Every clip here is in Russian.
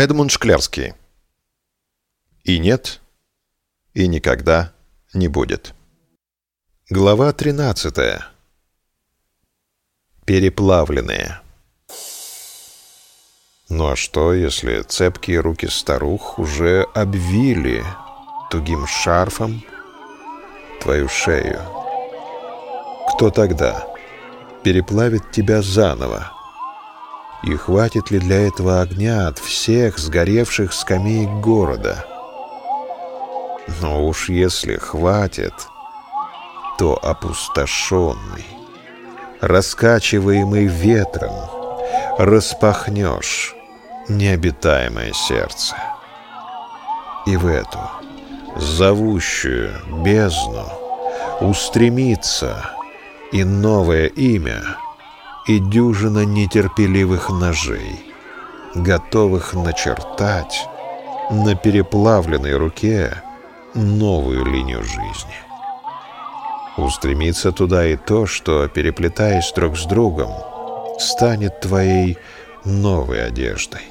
Эдмунд Шклярский. И нет, и никогда не будет. Глава 13. Переплавленные. Ну а что, если цепкие руки старух уже обвили тугим шарфом твою шею? Кто тогда переплавит тебя заново? И хватит ли для этого огня от всех сгоревших скамеек города? Но уж если хватит, то опустошенный, раскачиваемый ветром, распахнешь необитаемое сердце. И в эту зовущую бездну устремится и новое имя — и дюжина нетерпеливых ножей, готовых начертать на переплавленной руке новую линию жизни. Устремится туда и то, что, переплетаясь друг с другом, станет твоей новой одеждой.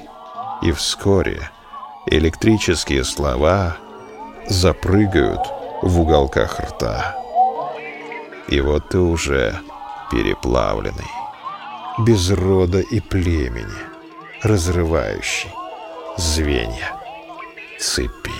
И вскоре электрические слова запрыгают в уголках рта. И вот ты уже переплавленный без рода и племени, разрывающий звенья цепи.